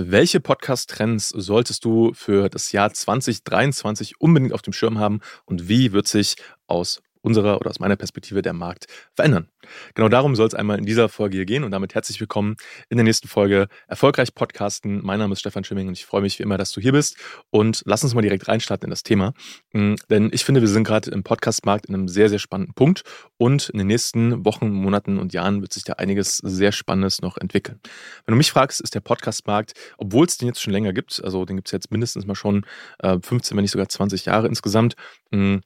Welche Podcast-Trends solltest du für das Jahr 2023 unbedingt auf dem Schirm haben und wie wird sich aus unserer oder aus meiner Perspektive der Markt verändern. Genau darum soll es einmal in dieser Folge hier gehen und damit herzlich willkommen in der nächsten Folge Erfolgreich Podcasten. Mein Name ist Stefan Schimming und ich freue mich wie immer, dass du hier bist und lass uns mal direkt reinstarten in das Thema, hm, denn ich finde, wir sind gerade im Podcastmarkt in einem sehr, sehr spannenden Punkt und in den nächsten Wochen, Monaten und Jahren wird sich da einiges sehr Spannendes noch entwickeln. Wenn du mich fragst, ist der Podcastmarkt, obwohl es den jetzt schon länger gibt, also den gibt es jetzt mindestens mal schon 15, äh, wenn nicht sogar 20 Jahre insgesamt, hm,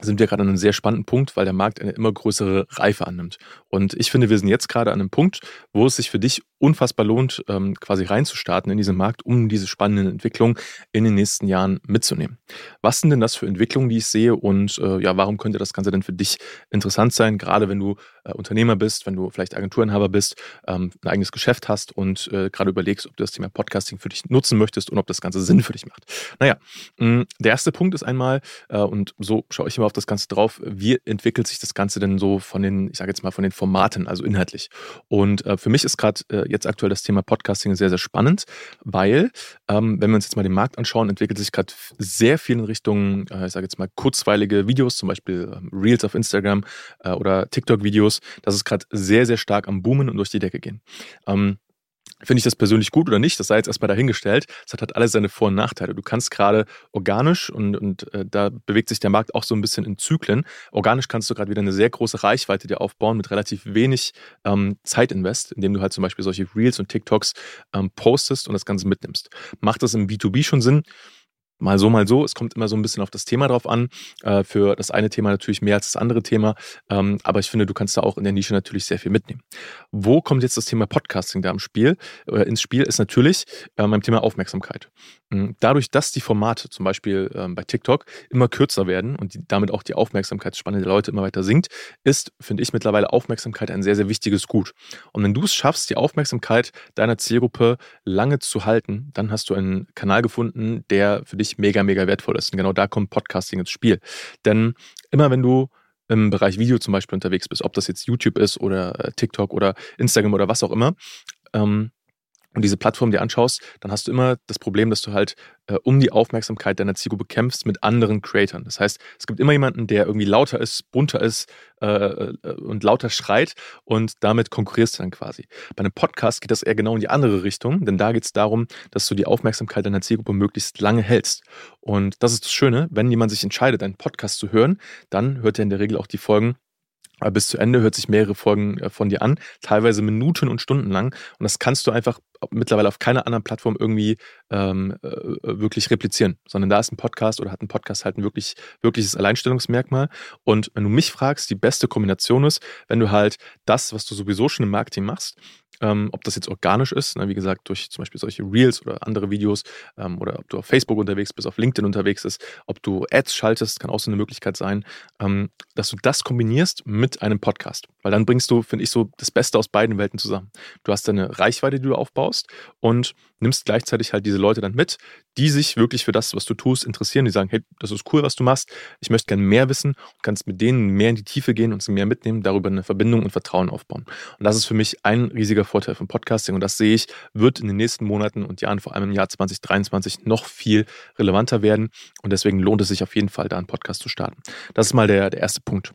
sind wir gerade an einem sehr spannenden Punkt, weil der Markt eine immer größere Reife annimmt. Und ich finde, wir sind jetzt gerade an einem Punkt, wo es sich für dich unfassbar lohnt, ähm, quasi reinzustarten in diesen Markt, um diese spannenden Entwicklungen in den nächsten Jahren mitzunehmen. Was sind denn das für Entwicklungen, die ich sehe und äh, ja, warum könnte das Ganze denn für dich interessant sein, gerade wenn du äh, Unternehmer bist, wenn du vielleicht Agenturinhaber bist, ähm, ein eigenes Geschäft hast und äh, gerade überlegst, ob du das Thema Podcasting für dich nutzen möchtest und ob das Ganze Sinn für dich macht. Naja, mh, der erste Punkt ist einmal, und so schaue ich immer auf das Ganze drauf, wie entwickelt sich das Ganze denn so von den, ich sage jetzt mal, von den Formaten, also inhaltlich. Und äh, für mich ist gerade äh, jetzt aktuell das Thema Podcasting sehr, sehr spannend, weil, ähm, wenn wir uns jetzt mal den Markt anschauen, entwickelt sich gerade sehr viel in Richtung, äh, ich sage jetzt mal, kurzweilige Videos, zum Beispiel ähm, Reels auf Instagram äh, oder TikTok-Videos. Das ist gerade sehr, sehr stark am Boomen und durch die Decke gehen. Ähm, Finde ich das persönlich gut oder nicht? Das sei jetzt erstmal dahingestellt. Es hat halt alles seine Vor- und Nachteile. Du kannst gerade organisch und, und äh, da bewegt sich der Markt auch so ein bisschen in Zyklen. Organisch kannst du gerade wieder eine sehr große Reichweite dir aufbauen mit relativ wenig ähm, Zeitinvest, indem du halt zum Beispiel solche Reels und TikToks ähm, postest und das Ganze mitnimmst. Macht das im B2B schon Sinn? Mal so, mal so. Es kommt immer so ein bisschen auf das Thema drauf an. Äh, für das eine Thema natürlich mehr als das andere Thema. Ähm, aber ich finde, du kannst da auch in der Nische natürlich sehr viel mitnehmen. Wo kommt jetzt das Thema Podcasting da im Spiel, äh, ins Spiel? Ist natürlich äh, beim Thema Aufmerksamkeit. Hm, dadurch, dass die Formate zum Beispiel ähm, bei TikTok immer kürzer werden und die, damit auch die Aufmerksamkeitsspanne der Leute immer weiter sinkt, ist, finde ich, mittlerweile Aufmerksamkeit ein sehr, sehr wichtiges Gut. Und wenn du es schaffst, die Aufmerksamkeit deiner Zielgruppe lange zu halten, dann hast du einen Kanal gefunden, der für dich mega, mega wertvoll ist. Und genau da kommt Podcasting ins Spiel. Denn immer wenn du im Bereich Video zum Beispiel unterwegs bist, ob das jetzt YouTube ist oder äh, TikTok oder Instagram oder was auch immer, ähm, und diese Plattform dir anschaust, dann hast du immer das Problem, dass du halt äh, um die Aufmerksamkeit deiner Zielgruppe kämpfst mit anderen Creatoren. Das heißt, es gibt immer jemanden, der irgendwie lauter ist, bunter ist äh, äh, und lauter schreit und damit konkurrierst du dann quasi. Bei einem Podcast geht das eher genau in die andere Richtung, denn da geht es darum, dass du die Aufmerksamkeit deiner Zielgruppe möglichst lange hältst. Und das ist das Schöne, wenn jemand sich entscheidet, einen Podcast zu hören, dann hört er in der Regel auch die Folgen aber bis zu Ende hört sich mehrere Folgen äh, von dir an, teilweise Minuten und Stunden lang. Und das kannst du einfach mittlerweile auf keiner anderen Plattform irgendwie ähm, äh, wirklich replizieren, sondern da ist ein Podcast oder hat ein Podcast halt ein wirklich, wirkliches Alleinstellungsmerkmal. Und wenn du mich fragst, die beste Kombination ist, wenn du halt das, was du sowieso schon im Marketing machst, ähm, ob das jetzt organisch ist, ne, wie gesagt, durch zum Beispiel solche Reels oder andere Videos, ähm, oder ob du auf Facebook unterwegs bist, auf LinkedIn unterwegs bist, ob du Ads schaltest, kann auch so eine Möglichkeit sein, ähm, dass du das kombinierst mit einem Podcast. Weil dann bringst du, finde ich, so das Beste aus beiden Welten zusammen. Du hast deine Reichweite, die du aufbaust und nimmst gleichzeitig halt diese Leute dann mit, die sich wirklich für das, was du tust, interessieren. Die sagen, hey, das ist cool, was du machst. Ich möchte gerne mehr wissen und kannst mit denen mehr in die Tiefe gehen und sie mehr mitnehmen, darüber eine Verbindung und Vertrauen aufbauen. Und das ist für mich ein riesiger Vorteil von Podcasting und das sehe ich, wird in den nächsten Monaten und Jahren, vor allem im Jahr 2023, noch viel relevanter werden und deswegen lohnt es sich auf jeden Fall, da einen Podcast zu starten. Das ist mal der, der erste Punkt.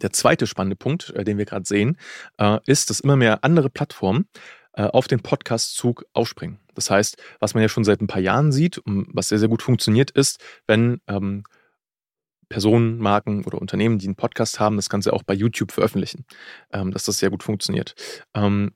Der zweite spannende Punkt, äh, den wir gerade sehen, äh, ist, dass immer mehr andere Plattformen auf den Podcast-Zug aufspringen. Das heißt, was man ja schon seit ein paar Jahren sieht, was sehr, sehr gut funktioniert, ist, wenn ähm, Personen, Marken oder Unternehmen, die einen Podcast haben, das Ganze auch bei YouTube veröffentlichen, ähm, dass das sehr gut funktioniert. Ähm,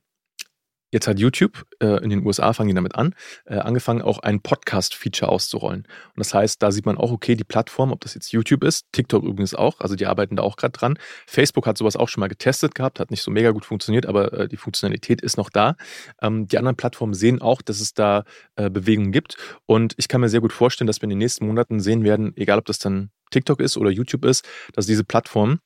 Jetzt hat YouTube äh, in den USA, fangen die damit an, äh, angefangen auch ein Podcast-Feature auszurollen. Und das heißt, da sieht man auch, okay, die Plattform, ob das jetzt YouTube ist, TikTok übrigens auch, also die arbeiten da auch gerade dran. Facebook hat sowas auch schon mal getestet gehabt, hat nicht so mega gut funktioniert, aber äh, die Funktionalität ist noch da. Ähm, die anderen Plattformen sehen auch, dass es da äh, Bewegungen gibt. Und ich kann mir sehr gut vorstellen, dass wir in den nächsten Monaten sehen werden, egal ob das dann TikTok ist oder YouTube ist, dass diese Plattformen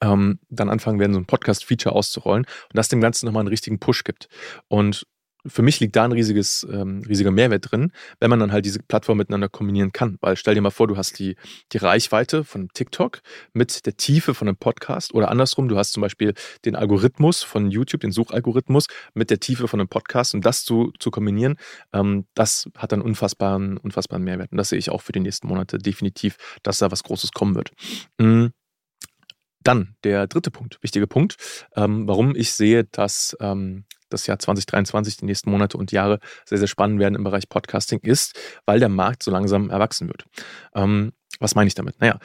ähm, dann anfangen werden, so ein Podcast-Feature auszurollen und das dem Ganzen nochmal einen richtigen Push gibt. Und für mich liegt da ein riesiges, ähm, riesiger Mehrwert drin, wenn man dann halt diese Plattform miteinander kombinieren kann. Weil stell dir mal vor, du hast die, die Reichweite von TikTok mit der Tiefe von einem Podcast oder andersrum, du hast zum Beispiel den Algorithmus von YouTube, den Suchalgorithmus mit der Tiefe von einem Podcast und das zu, zu kombinieren, ähm, das hat dann unfassbaren, unfassbaren Mehrwert. Und das sehe ich auch für die nächsten Monate definitiv, dass da was Großes kommen wird. Mhm. Dann der dritte Punkt, wichtiger Punkt, ähm, warum ich sehe, dass ähm, das Jahr 2023, die nächsten Monate und Jahre sehr, sehr spannend werden im Bereich Podcasting, ist, weil der Markt so langsam erwachsen wird. Ähm, was meine ich damit? Naja,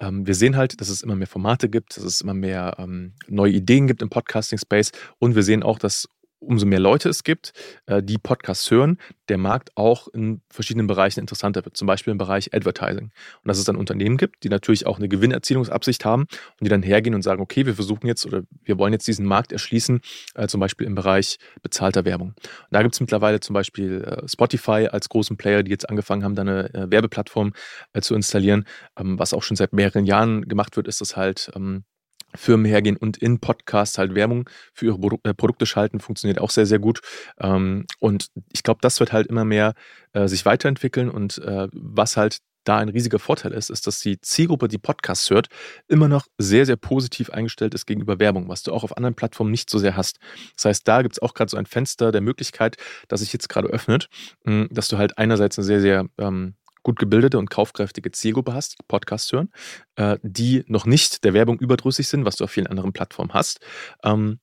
ähm, wir sehen halt, dass es immer mehr Formate gibt, dass es immer mehr ähm, neue Ideen gibt im Podcasting-Space und wir sehen auch, dass umso mehr Leute es gibt, äh, die Podcasts hören, der Markt auch in verschiedenen Bereichen interessanter wird, zum Beispiel im Bereich Advertising. Und dass es dann Unternehmen gibt, die natürlich auch eine Gewinnerzielungsabsicht haben und die dann hergehen und sagen, okay, wir versuchen jetzt oder wir wollen jetzt diesen Markt erschließen, äh, zum Beispiel im Bereich bezahlter Werbung. Und da gibt es mittlerweile zum Beispiel äh, Spotify als großen Player, die jetzt angefangen haben, da eine Werbeplattform zu installieren. Ähm, was auch schon seit mehreren Jahren gemacht wird, ist das halt, ähm, Firmen hergehen und in Podcasts halt Werbung für ihre äh, Produkte schalten, funktioniert auch sehr, sehr gut. Ähm, und ich glaube, das wird halt immer mehr äh, sich weiterentwickeln und äh, was halt da ein riesiger Vorteil ist, ist, dass die Zielgruppe, die Podcasts hört, immer noch sehr, sehr positiv eingestellt ist gegenüber Werbung, was du auch auf anderen Plattformen nicht so sehr hast. Das heißt, da gibt es auch gerade so ein Fenster der Möglichkeit, das sich jetzt gerade öffnet, hm, dass du halt einerseits eine sehr, sehr ähm, gut gebildete und kaufkräftige Zielgruppe hast, die Podcasts hören, äh, die noch nicht der Werbung überdrüssig sind, was du auf vielen anderen Plattformen hast. Ähm,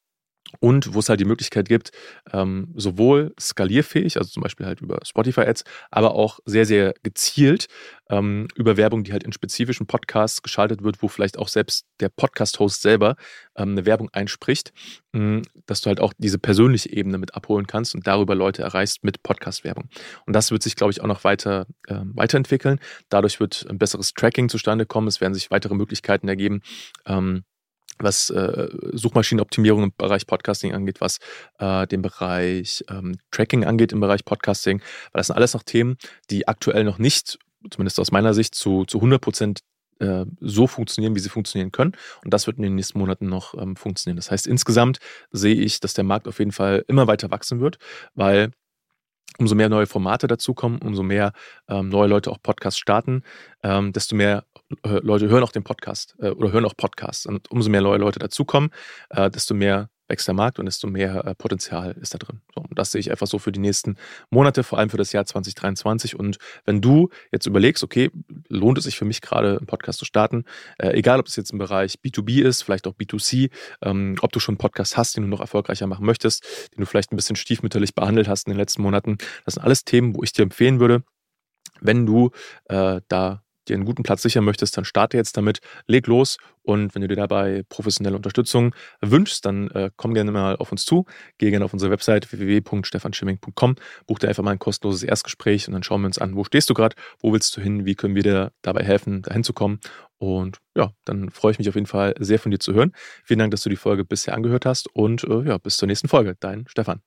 und wo es halt die Möglichkeit gibt, ähm, sowohl skalierfähig, also zum Beispiel halt über Spotify-Ads, aber auch sehr, sehr gezielt ähm, über Werbung, die halt in spezifischen Podcasts geschaltet wird, wo vielleicht auch selbst der Podcast-Host selber ähm, eine Werbung einspricht, mh, hm, dass du halt auch diese persönliche Ebene mit abholen kannst und darüber Leute erreichst mit Podcast-Werbung. Und das wird sich, glaube ich, auch noch weiter äh, weiterentwickeln. Dadurch wird ein besseres Tracking zustande kommen. Es werden sich weitere Möglichkeiten ergeben, ähm, was äh, Suchmaschinenoptimierung im Bereich Podcasting angeht, was äh, den Bereich ähm, Tracking angeht im Bereich Podcasting, weil das sind alles noch Themen, die aktuell noch nicht, zumindest aus meiner Sicht, zu, zu 100 Prozent äh, so funktionieren, wie sie funktionieren können. Und das wird in den nächsten Monaten noch ähm, funktionieren. Das heißt, insgesamt sehe ich, dass der Markt auf jeden Fall immer weiter wachsen wird, weil umso mehr neue Formate dazukommen, umso mehr ähm, neue Leute auch Podcasts starten, ähm, desto mehr Leute hören auch den Podcast äh, oder hören auch Podcasts. Und umso mehr neue Leute dazukommen, äh, desto mehr wächst der Markt und desto mehr äh, Potenzial ist da drin. So, und das sehe ich einfach so für die nächsten Monate, vor allem für das Jahr 2023. Und wenn du jetzt überlegst, okay, lohnt es sich für mich gerade einen Podcast zu starten, äh, egal ob es jetzt im Bereich B2B ist, vielleicht auch B2C, ähm, ob du schon einen Podcast hast, den du noch erfolgreicher machen möchtest, den du vielleicht ein bisschen stiefmütterlich behandelt hast in den letzten Monaten, das sind alles Themen, wo ich dir empfehlen würde, wenn du äh, da dir einen guten Platz sichern möchtest, dann starte jetzt damit, leg los und wenn du dir dabei professionelle Unterstützung wünschst, dann äh, komm gerne mal auf uns zu, geh gerne auf unsere Website www.stefanschimming.com, buch dir einfach mal ein kostenloses Erstgespräch und dann schauen wir uns an, wo stehst du gerade, wo willst du hin, wie können wir dir dabei helfen, dahin zu kommen und ja, dann freue ich mich auf jeden Fall sehr von dir zu hören. Vielen Dank, dass du die Folge bisher angehört hast und äh, ja, bis zur nächsten Folge. Dein Stefan.